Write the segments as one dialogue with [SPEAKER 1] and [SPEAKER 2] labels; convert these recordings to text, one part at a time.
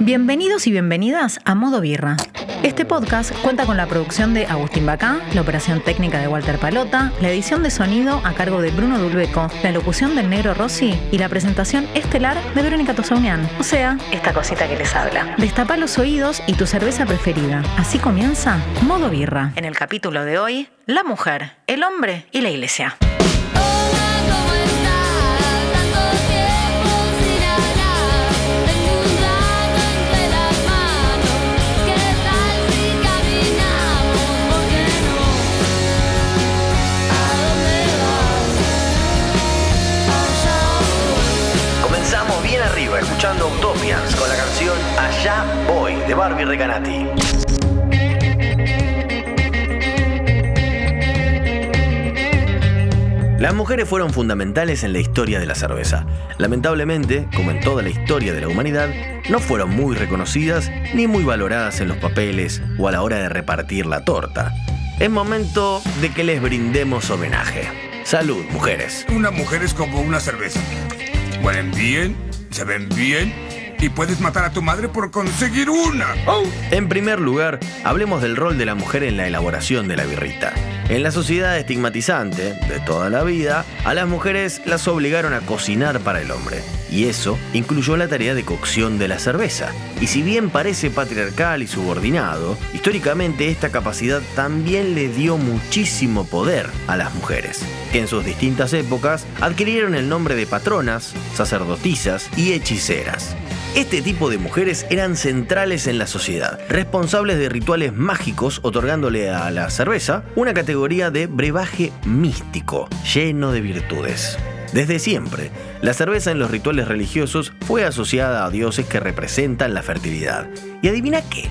[SPEAKER 1] Bienvenidos y bienvenidas a Modo Birra. Este podcast cuenta con la producción de Agustín Bacá, la operación técnica de Walter Palota, la edición de sonido a cargo de Bruno Dulbeco, la locución del Negro Rossi y la presentación estelar de Verónica Tosaunian. O sea, esta cosita que les habla. Destapa los oídos y tu cerveza preferida. Así comienza Modo Birra. En el capítulo de hoy, la mujer, el hombre y la iglesia.
[SPEAKER 2] Arriba escuchando Utopians con la canción Allá voy de Barbie Recanati. Las mujeres fueron fundamentales en la historia de la cerveza. Lamentablemente, como en toda la historia de la humanidad, no fueron muy reconocidas ni muy valoradas en los papeles o a la hora de repartir la torta. Es momento de que les brindemos homenaje. Salud, mujeres.
[SPEAKER 3] Una mujer es como una cerveza. Huelen bien, se ven bien y puedes matar a tu madre por conseguir una. ¡Oh!
[SPEAKER 2] En primer lugar, hablemos del rol de la mujer en la elaboración de la birrita. En la sociedad estigmatizante de toda la vida, a las mujeres las obligaron a cocinar para el hombre. Y eso incluyó la tarea de cocción de la cerveza. Y si bien parece patriarcal y subordinado, históricamente esta capacidad también le dio muchísimo poder a las mujeres, que en sus distintas épocas adquirieron el nombre de patronas, sacerdotisas y hechiceras. Este tipo de mujeres eran centrales en la sociedad, responsables de rituales mágicos, otorgándole a la cerveza una categoría de brebaje místico, lleno de virtudes. Desde siempre, la cerveza en los rituales religiosos fue asociada a dioses que representan la fertilidad. ¿Y adivina qué?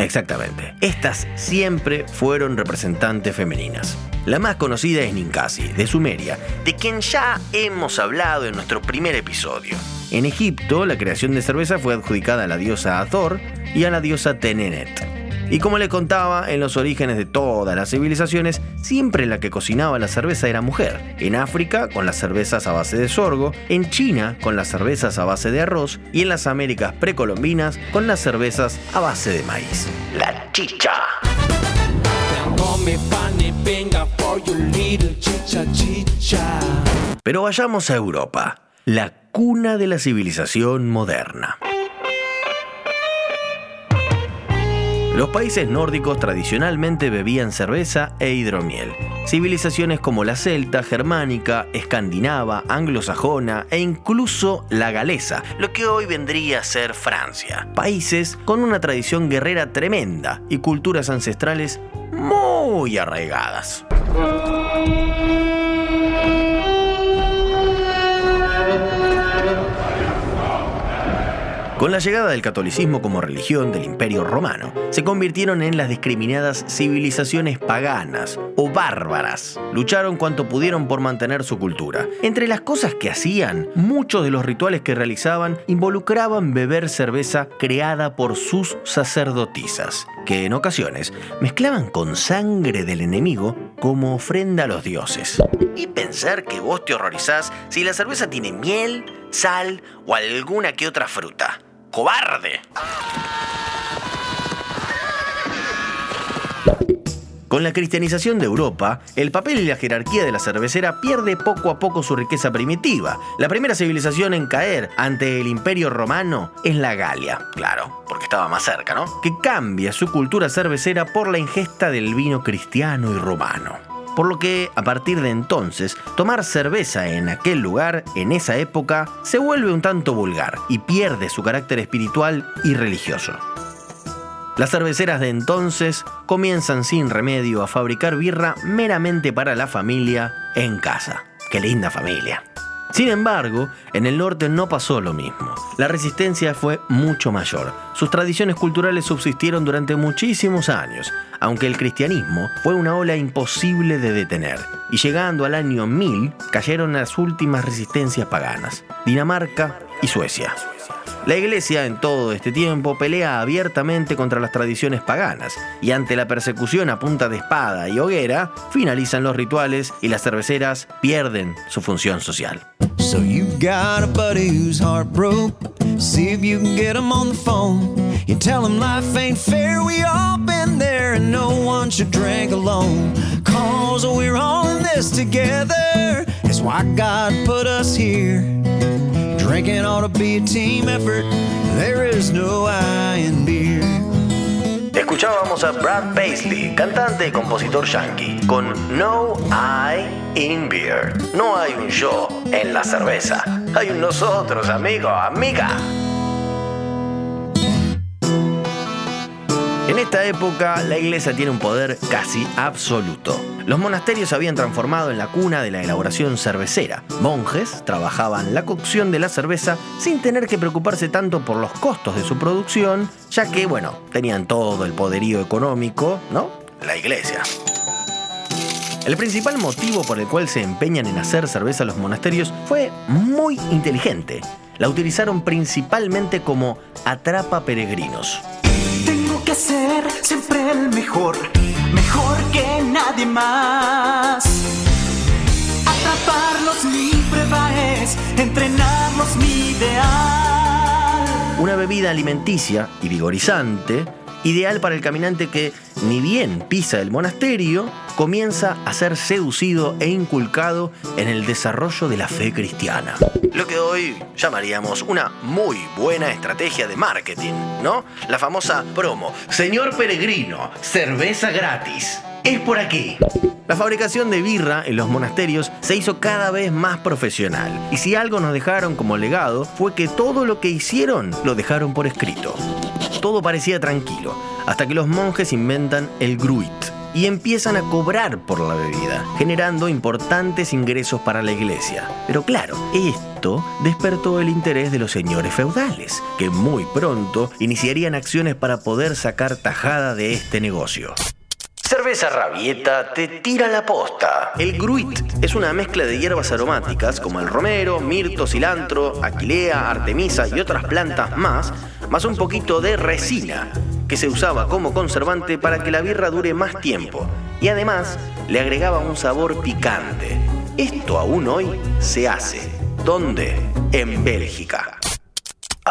[SPEAKER 2] Exactamente. Estas siempre fueron representantes femeninas. La más conocida es Ninkasi, de Sumeria, de quien ya hemos hablado en nuestro primer episodio. En Egipto, la creación de cerveza fue adjudicada a la diosa Hathor y a la diosa Tenenet. Y como le contaba, en los orígenes de todas las civilizaciones, siempre la que cocinaba la cerveza era mujer. En África, con las cervezas a base de sorgo, en China, con las cervezas a base de arroz, y en las Américas precolombinas, con las cervezas a base de maíz. La chicha. Pero vayamos a Europa, la cuna de la civilización moderna. Los países nórdicos tradicionalmente bebían cerveza e hidromiel. Civilizaciones como la celta, germánica, escandinava, anglosajona e incluso la galesa, lo que hoy vendría a ser Francia. Países con una tradición guerrera tremenda y culturas ancestrales muy arraigadas. Con la llegada del catolicismo como religión del Imperio Romano, se convirtieron en las discriminadas civilizaciones paganas o bárbaras. Lucharon cuanto pudieron por mantener su cultura. Entre las cosas que hacían, muchos de los rituales que realizaban involucraban beber cerveza creada por sus sacerdotisas, que en ocasiones mezclaban con sangre del enemigo como ofrenda a los dioses. Y pensar que vos te horrorizás si la cerveza tiene miel, sal o alguna que otra fruta. ¡Cobarde! Con la cristianización de Europa, el papel y la jerarquía de la cervecera pierde poco a poco su riqueza primitiva. La primera civilización en caer ante el imperio romano es la Galia, claro, porque estaba más cerca, ¿no? Que cambia su cultura cervecera por la ingesta del vino cristiano y romano. Por lo que, a partir de entonces, tomar cerveza en aquel lugar, en esa época, se vuelve un tanto vulgar y pierde su carácter espiritual y religioso. Las cerveceras de entonces comienzan sin remedio a fabricar birra meramente para la familia en casa. ¡Qué linda familia! Sin embargo, en el norte no pasó lo mismo. La resistencia fue mucho mayor. Sus tradiciones culturales subsistieron durante muchísimos años, aunque el cristianismo fue una ola imposible de detener. Y llegando al año 1000, cayeron las últimas resistencias paganas, Dinamarca y Suecia. La iglesia en todo este tiempo pelea abiertamente contra las tradiciones paganas y ante la persecución a punta de espada y hoguera, finalizan los rituales y las cerveceras pierden su función social.
[SPEAKER 4] So you got a buddy whose heart broke. See if you can get him on the phone. You tell him life ain't fair. We all been there and no one should drink alone. Cause we're all in this together. That's why God put us here. Drinking be a team effort. There is no in beer.
[SPEAKER 2] Escuchábamos a Brad Paisley, cantante y compositor yankee, con No I in Beer. No hay un yo en la cerveza. Hay un nosotros, amigo, amiga. En esta época, la iglesia tiene un poder casi absoluto. Los monasterios se habían transformado en la cuna de la elaboración cervecera. Monjes trabajaban la cocción de la cerveza sin tener que preocuparse tanto por los costos de su producción, ya que, bueno, tenían todo el poderío económico, ¿no? La iglesia. El principal motivo por el cual se empeñan en hacer cerveza los monasterios fue muy inteligente. La utilizaron principalmente como atrapa peregrinos.
[SPEAKER 5] Que ser siempre el mejor, mejor que nadie más. Atraparlos mi prueba es, entrenarlos mi ideal.
[SPEAKER 2] Una bebida alimenticia y vigorizante, ideal para el caminante que, ni bien pisa el monasterio, comienza a ser seducido e inculcado en el desarrollo de la fe cristiana. Lo que hoy llamaríamos una muy buena estrategia de marketing, ¿no? La famosa promo. Señor peregrino, cerveza gratis. Es por aquí. La fabricación de birra en los monasterios se hizo cada vez más profesional. Y si algo nos dejaron como legado fue que todo lo que hicieron lo dejaron por escrito. Todo parecía tranquilo, hasta que los monjes inventan el gruit y empiezan a cobrar por la bebida, generando importantes ingresos para la iglesia. Pero claro, esto despertó el interés de los señores feudales, que muy pronto iniciarían acciones para poder sacar tajada de este negocio. Cerveza Rabieta te tira la posta. El gruit es una mezcla de hierbas aromáticas como el romero, mirto, cilantro, aquilea, artemisa y otras plantas más, más un poquito de resina, que se usaba como conservante para que la birra dure más tiempo y además le agregaba un sabor picante. Esto aún hoy se hace. ¿Dónde? En Bélgica.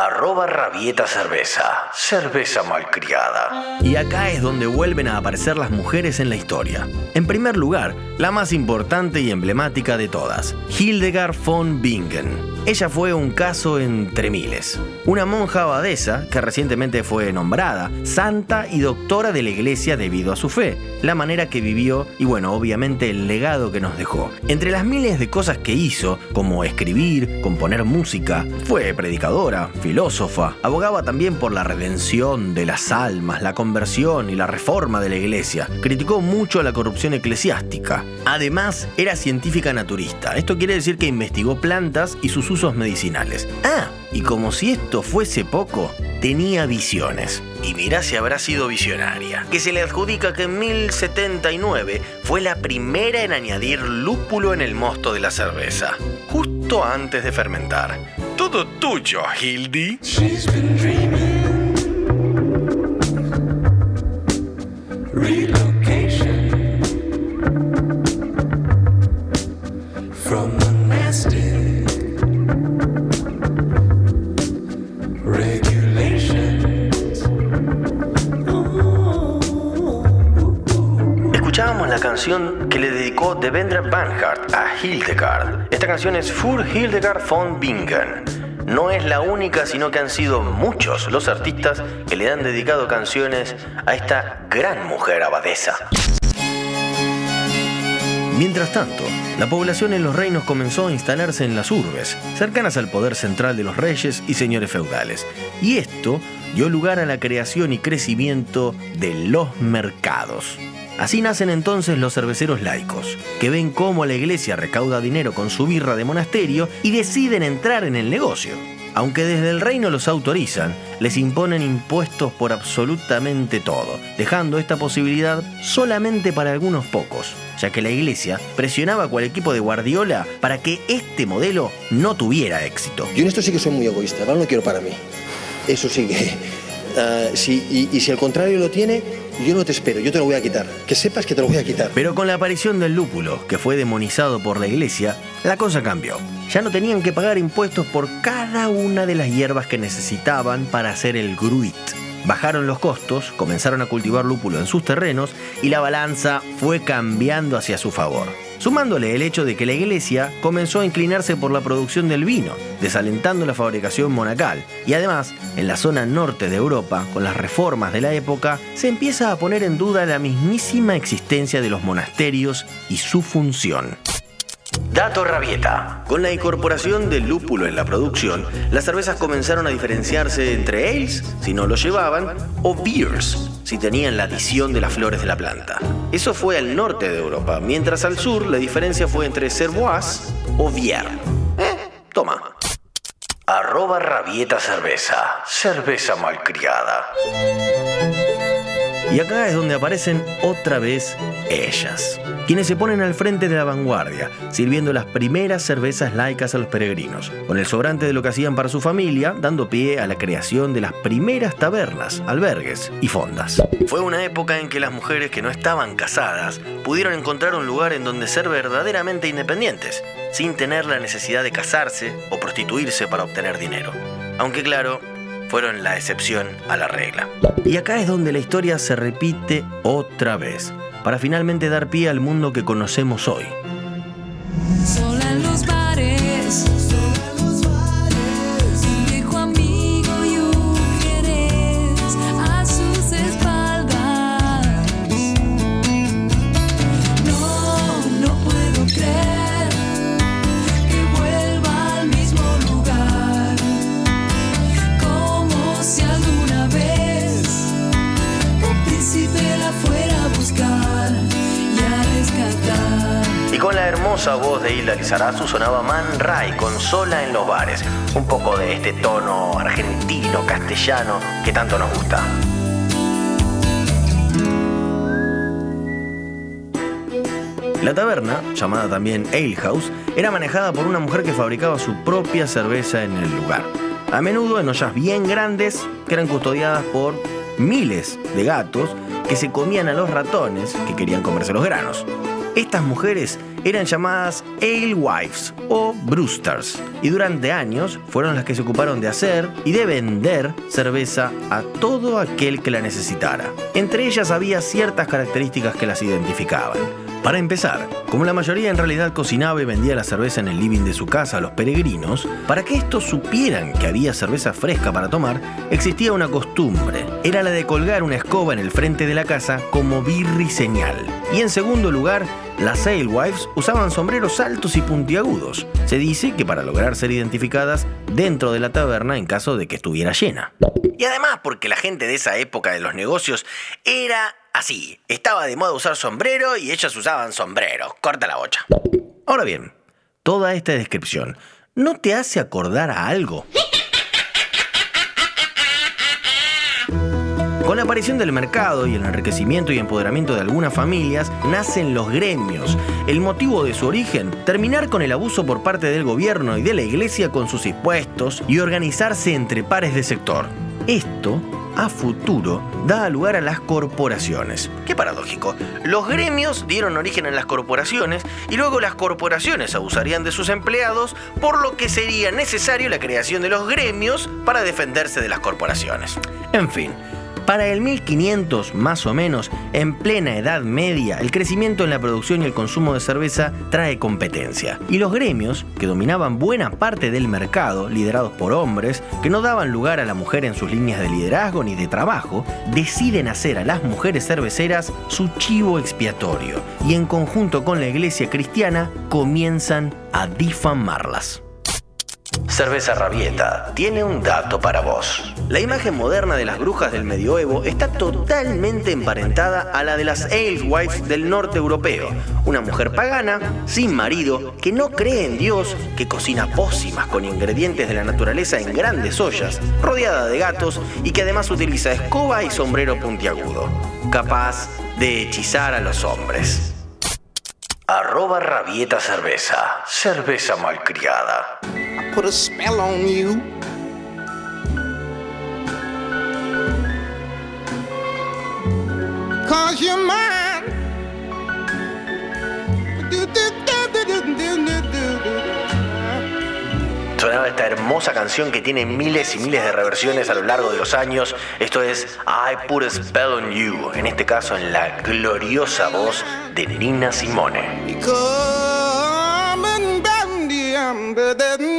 [SPEAKER 2] Arroba rabieta cerveza. Cerveza malcriada. Y acá es donde vuelven a aparecer las mujeres en la historia. En primer lugar, la más importante y emblemática de todas, Hildegard von Bingen. Ella fue un caso entre miles. Una monja abadesa que recientemente fue nombrada santa y doctora de la iglesia debido a su fe, la manera que vivió y bueno, obviamente el legado que nos dejó. Entre las miles de cosas que hizo, como escribir, componer música, fue predicadora, filósofa, abogaba también por la redención de las almas, la conversión y la reforma de la iglesia. Criticó mucho la corrupción eclesiástica. Además, era científica naturista. Esto quiere decir que investigó plantas y sus usos medicinales. Ah, y como si esto fuese poco, tenía visiones. Y mirá si habrá sido visionaria. Que se le adjudica que en 1079 fue la primera en añadir lúpulo en el mosto de la cerveza, justo antes de fermentar. Todo tuyo, Hildy. Banhart a Hildegard. Esta canción es Für Hildegard von Bingen. No es la única, sino que han sido muchos los artistas que le han dedicado canciones a esta gran mujer abadesa. Mientras tanto, la población en los reinos comenzó a instalarse en las urbes, cercanas al poder central de los reyes y señores feudales, y esto dio lugar a la creación y crecimiento de los mercados. Así nacen entonces los cerveceros laicos, que ven cómo la iglesia recauda dinero con su birra de monasterio y deciden entrar en el negocio. Aunque desde el reino los autorizan, les imponen impuestos por absolutamente todo, dejando esta posibilidad solamente para algunos pocos, ya que la iglesia presionaba a cual equipo de Guardiola para que este modelo no tuviera éxito.
[SPEAKER 6] Yo en esto sí que soy muy egoísta. No quiero para mí. Eso sí que... ah, y, y si al contrario lo tiene, yo no te espero, yo te lo voy a quitar. Que sepas que te lo voy a quitar.
[SPEAKER 2] Pero con la aparición del lúpulo, que fue demonizado por la iglesia, la cosa cambió. Ya no tenían que pagar impuestos por cada una de las hierbas que necesitaban para hacer el gruit. Bajaron los costos, comenzaron a cultivar lúpulo en sus terrenos y la balanza fue cambiando hacia su favor. Sumándole el hecho de que la iglesia comenzó a inclinarse por la producción del vino, desalentando la fabricación monacal. Y además, en la zona norte de Europa, con las reformas de la época, se empieza a poner en duda la mismísima existencia de los monasterios y su función. Dato Rabieta. Con la incorporación del lúpulo en la producción, las cervezas comenzaron a diferenciarse entre ales, si no lo llevaban, o beers, si tenían la adición de las flores de la planta. Eso fue al norte de Europa, mientras al sur la diferencia fue entre cervoise o bière. ¿Eh? Toma. Arroba Rabieta Cerveza. Cerveza malcriada. Y acá es donde aparecen otra vez ellas, quienes se ponen al frente de la vanguardia, sirviendo las primeras cervezas laicas a los peregrinos, con el sobrante de lo que hacían para su familia, dando pie a la creación de las primeras tabernas, albergues y fondas. Fue una época en que las mujeres que no estaban casadas pudieron encontrar un lugar en donde ser verdaderamente independientes, sin tener la necesidad de casarse o prostituirse para obtener dinero. Aunque claro, fueron la excepción a la regla. Y acá es donde la historia se repite otra vez, para finalmente dar pie al mundo que conocemos hoy. Voz de Hilda Lizarazu sonaba Man Ray con Sola en los bares, un poco de este tono argentino, castellano que tanto nos gusta. La taberna, llamada también Ale House, era manejada por una mujer que fabricaba su propia cerveza en el lugar. A menudo en ollas bien grandes que eran custodiadas por miles de gatos que se comían a los ratones que querían comerse los granos. Estas mujeres eran llamadas alewives o brewsters y durante años fueron las que se ocuparon de hacer y de vender cerveza a todo aquel que la necesitara. Entre ellas había ciertas características que las identificaban. Para empezar, como la mayoría en realidad cocinaba y vendía la cerveza en el living de su casa a los peregrinos, para que estos supieran que había cerveza fresca para tomar, existía una costumbre. Era la de colgar una escoba en el frente de la casa como birri señal. Y en segundo lugar, las alewives usaban sombreros altos y puntiagudos. Se dice que para lograr ser identificadas dentro de la taberna en caso de que estuviera llena. Y además porque la gente de esa época de los negocios era así. Estaba de moda usar sombrero y ellos usaban sombrero. Corta la bocha. Ahora bien, toda esta descripción ¿no te hace acordar a algo? Con la aparición del mercado y el enriquecimiento y empoderamiento de algunas familias, nacen los gremios. El motivo de su origen, terminar con el abuso por parte del gobierno y de la iglesia con sus impuestos y organizarse entre pares de sector. Esto, a futuro, da lugar a las corporaciones. Qué paradójico. Los gremios dieron origen a las corporaciones y luego las corporaciones abusarían de sus empleados, por lo que sería necesario la creación de los gremios para defenderse de las corporaciones. En fin, para el 1500 más o menos, en plena Edad Media, el crecimiento en la producción y el consumo de cerveza trae competencia. Y los gremios, que dominaban buena parte del mercado, liderados por hombres, que no daban lugar a la mujer en sus líneas de liderazgo ni de trabajo, deciden hacer a las mujeres cerveceras su chivo expiatorio y en conjunto con la iglesia cristiana comienzan a difamarlas. Cerveza Rabieta tiene un dato para vos. La imagen moderna de las brujas del medioevo está totalmente emparentada a la de las alewives del norte europeo, una mujer pagana, sin marido, que no cree en Dios, que cocina pócimas con ingredientes de la naturaleza en grandes ollas, rodeada de gatos y que además utiliza escoba y sombrero puntiagudo, capaz de hechizar a los hombres. Arroba Rabieta Cerveza, cerveza malcriada
[SPEAKER 7] a spell on you. Cause you're mine.
[SPEAKER 2] Sonaba esta hermosa canción que tiene miles y miles de reversiones a lo largo de los años. Esto es I Put a Spell on You, en este caso en la gloriosa voz de Nina Simone.
[SPEAKER 7] Because I'm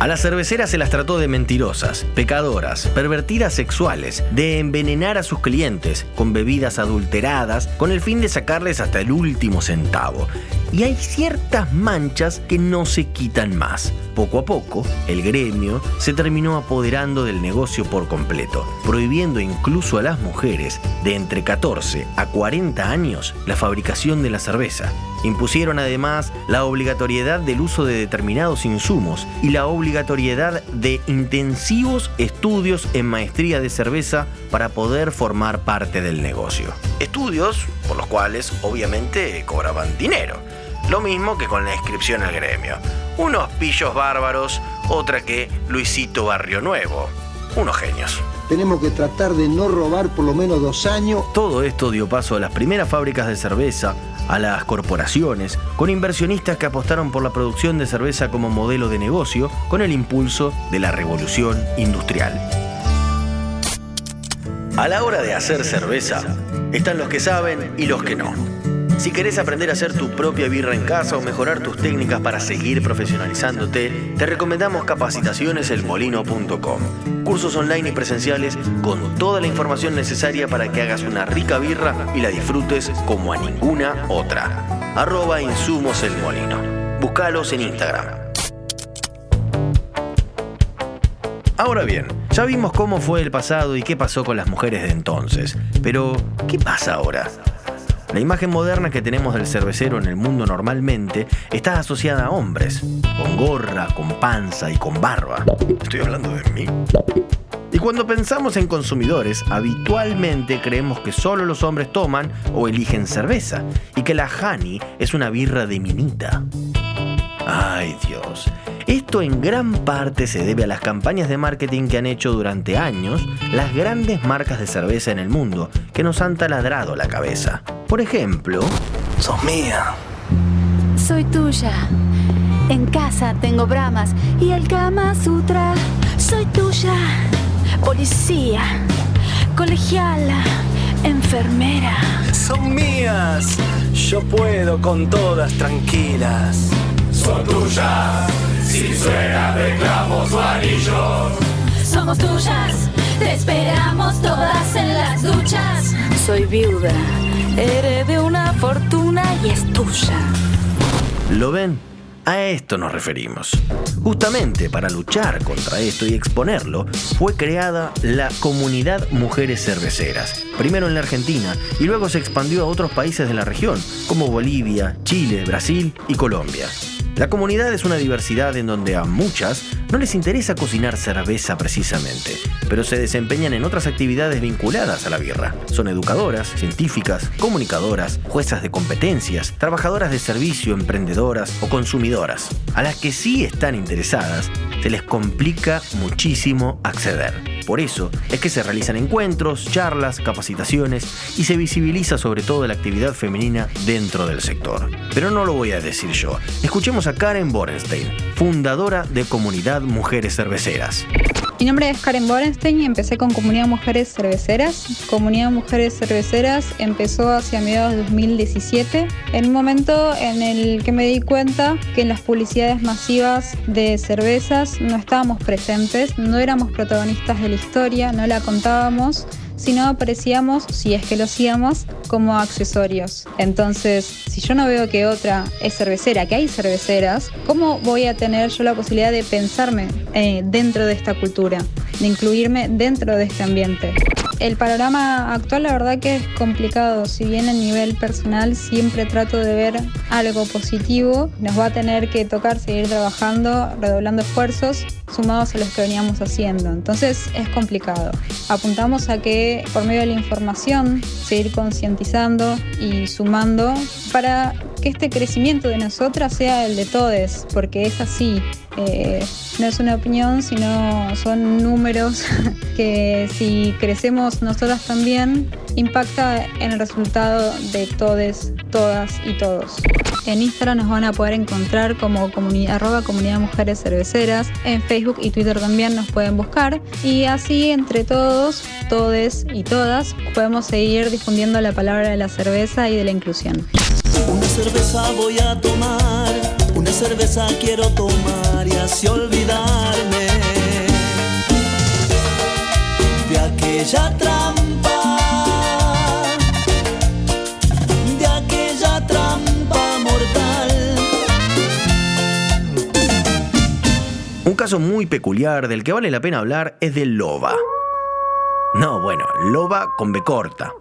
[SPEAKER 2] A las cerveceras se las trató de mentirosas, pecadoras, pervertidas sexuales, de envenenar a sus clientes con bebidas adulteradas con el fin de sacarles hasta el último centavo. Y hay ciertas manchas que no se quitan más. Poco a poco, el gremio se terminó apoderando del negocio por completo, prohibiendo incluso a las mujeres de entre 14 a 40 años la fabricación de la cerveza. Impusieron además la obligatoriedad del uso de determinados insumos y la obligatoriedad de intensivos estudios en maestría de cerveza para poder formar parte del negocio. Estudios por los cuales obviamente cobraban dinero. Lo mismo que con la inscripción al gremio. Unos pillos bárbaros, otra que Luisito Barrio Nuevo. Unos genios.
[SPEAKER 8] Tenemos que tratar de no robar por lo menos dos años.
[SPEAKER 2] Todo esto dio paso a las primeras fábricas de cerveza, a las corporaciones, con inversionistas que apostaron por la producción de cerveza como modelo de negocio, con el impulso de la revolución industrial. A la hora de hacer cerveza, están los que saben y los que no. Si querés aprender a hacer tu propia birra en casa o mejorar tus técnicas para seguir profesionalizándote, te recomendamos capacitacioneselmolino.com. Cursos online y presenciales con toda la información necesaria para que hagas una rica birra y la disfrutes como a ninguna otra. Arroba Insumos El Molino. Búscalos en Instagram. Ahora bien, ya vimos cómo fue el pasado y qué pasó con las mujeres de entonces. Pero, ¿qué pasa ahora? La imagen moderna que tenemos del cervecero en el mundo normalmente está asociada a hombres, con gorra, con panza y con barba. Estoy hablando de mí. Y cuando pensamos en consumidores, habitualmente creemos que solo los hombres toman o eligen cerveza y que la Honey es una birra de minita. Ay Dios. Esto en gran parte se debe a las campañas de marketing que han hecho durante años las grandes marcas de cerveza en el mundo que nos han taladrado la cabeza. Por ejemplo, sos mía.
[SPEAKER 9] Soy tuya. En casa tengo bramas y el Kama Sutra. Soy tuya. Policía, colegiala, enfermera.
[SPEAKER 7] Son mías. Yo puedo con todas tranquilas.
[SPEAKER 10] Son tuyas, si suena reclamos o anillos.
[SPEAKER 9] Somos tuyas. Te esperamos todas en las duchas. Soy viuda. Heredé una fortuna y es tuya.
[SPEAKER 2] ¿Lo ven? A esto nos referimos. Justamente para luchar contra esto y exponerlo, fue creada la Comunidad Mujeres Cerveceras, primero en la Argentina y luego se expandió a otros países de la región, como Bolivia, Chile, Brasil y Colombia. La comunidad es una diversidad en donde a muchas no les interesa cocinar cerveza precisamente, pero se desempeñan en otras actividades vinculadas a la birra. Son educadoras, científicas, comunicadoras, juezas de competencias, trabajadoras de servicio, emprendedoras o consumidoras. A las que sí están interesadas, se les complica muchísimo acceder. Por eso es que se realizan encuentros, charlas, capacitaciones y se visibiliza sobre todo la actividad femenina dentro del sector. Pero no lo voy a decir yo. Escuchemos a Karen Borenstein, fundadora de Comunidad Mujeres Cerveceras.
[SPEAKER 11] Mi nombre es Karen Borenstein y empecé con Comunidad Mujeres Cerveceras. Comunidad Mujeres Cerveceras empezó hacia mediados de 2017, en un momento en el que me di cuenta que en las publicidades masivas de cervezas no estábamos presentes, no éramos protagonistas de la historia, no la contábamos sino aparecíamos, si es que lo hacíamos, como accesorios. Entonces, si yo no veo que otra es cervecera, que hay cerveceras, ¿cómo voy a tener yo la posibilidad de pensarme eh, dentro de esta cultura, de incluirme dentro de este ambiente? El panorama actual la verdad que es complicado, si bien a nivel personal siempre trato de ver algo positivo, nos va a tener que tocar seguir trabajando, redoblando esfuerzos, sumados a los que veníamos haciendo. Entonces es complicado. Apuntamos a que por medio de la información, seguir concientizando y sumando para que este crecimiento de nosotras sea el de todos, porque es así. Eh, no es una opinión, sino son números que si crecemos nosotras también, impacta en el resultado de todes, todas y todos. En Instagram nos van a poder encontrar como comunidad, arroba comunidad mujeres cerveceras. En Facebook y Twitter también nos pueden buscar. Y así entre todos, todes y todas, podemos seguir difundiendo la palabra de la cerveza y de la inclusión.
[SPEAKER 12] Una cerveza voy a tomar, una cerveza quiero tomar y así olvidarme de aquella trampa, de aquella trampa mortal.
[SPEAKER 2] Un caso muy peculiar del que vale la pena hablar es del Loba. No, bueno, Loba con B corta.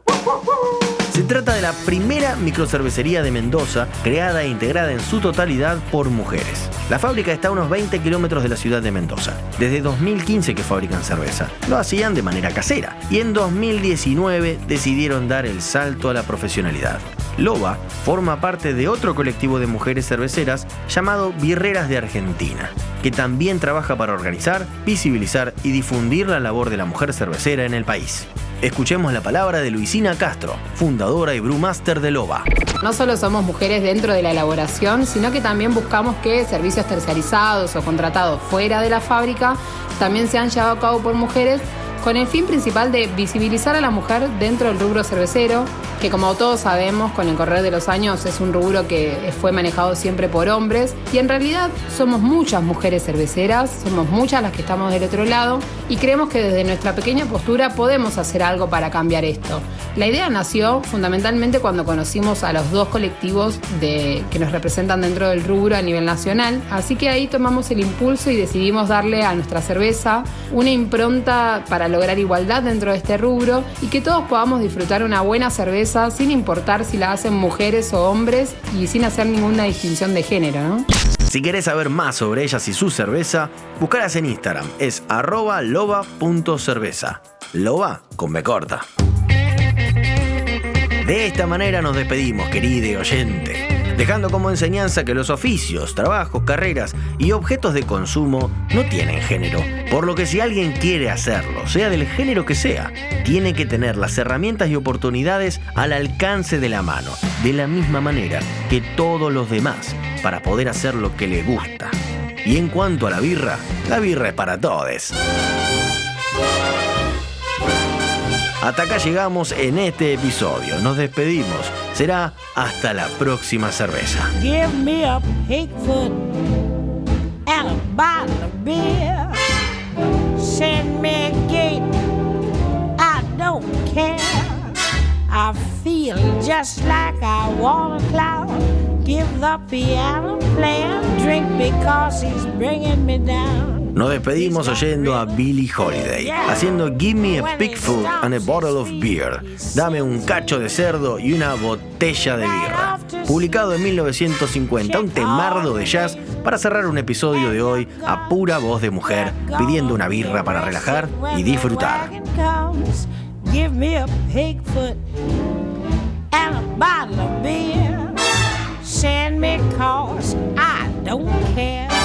[SPEAKER 2] Se trata de la primera microcervecería de Mendoza, creada e integrada en su totalidad por mujeres. La fábrica está a unos 20 kilómetros de la ciudad de Mendoza. Desde 2015 que fabrican cerveza. Lo hacían de manera casera y en 2019 decidieron dar el salto a la profesionalidad. Loba forma parte de otro colectivo de mujeres cerveceras llamado Birreras de Argentina, que también trabaja para organizar, visibilizar y difundir la labor de la mujer cervecera en el país. Escuchemos la palabra de Luisina Castro, fundadora y brewmaster de Loba.
[SPEAKER 13] No solo somos mujeres dentro de la elaboración, sino que también buscamos que servicios terciarizados o contratados fuera de la fábrica también sean llevados a cabo por mujeres con el fin principal de visibilizar a la mujer dentro del rubro cervecero, que como todos sabemos, con el correr de los años es un rubro que fue manejado siempre por hombres, y en realidad somos muchas mujeres cerveceras, somos muchas las que estamos del otro lado, y creemos que desde nuestra pequeña postura podemos hacer algo para cambiar esto. La idea nació fundamentalmente cuando conocimos a los dos colectivos de, que nos representan dentro del rubro a nivel nacional, así que ahí tomamos el impulso y decidimos darle a nuestra cerveza una impronta para lograr igualdad dentro de este rubro y que todos podamos disfrutar una buena cerveza sin importar si la hacen mujeres o hombres y sin hacer ninguna distinción de género.
[SPEAKER 2] Si querés saber más sobre ellas y su cerveza, buscalas en Instagram. Es arroba loba.cerveza. Loba con B corta. De esta manera nos despedimos, querido oyente, dejando como enseñanza que los oficios, trabajos, carreras y objetos de consumo no tienen género, por lo que si alguien quiere hacerlo, sea del género que sea, tiene que tener las herramientas y oportunidades al alcance de la mano, de la misma manera que todos los demás, para poder hacer lo que le gusta. Y en cuanto a la birra, la birra es para todos. Hasta acá llegamos en este episodio. Nos despedimos. Será hasta la próxima cerveza.
[SPEAKER 14] Give me a pig and a bottle of beer. Send me a gate, I don't care. I feel just like I want a cloud. Give the piano player drink because he's bringing me down.
[SPEAKER 2] Nos despedimos oyendo a Billie Holiday, haciendo Give me a pig foot and a bottle of beer. Dame un cacho de cerdo y una botella de birra. Publicado en 1950, un temardo de jazz para cerrar un episodio de hoy a pura voz de mujer, pidiendo una birra para relajar y disfrutar.
[SPEAKER 14] give me a and a bottle of beer. Send me cause I don't care.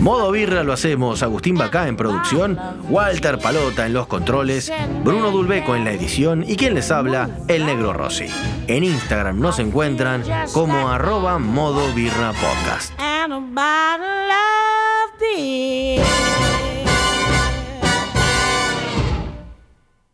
[SPEAKER 2] Modo Birra lo hacemos Agustín Bacá en producción, Walter Palota en los controles, Bruno Dulbeco en la edición y quien les habla, el Negro Rossi. En Instagram nos encuentran como arroba Modo Birra Podcast.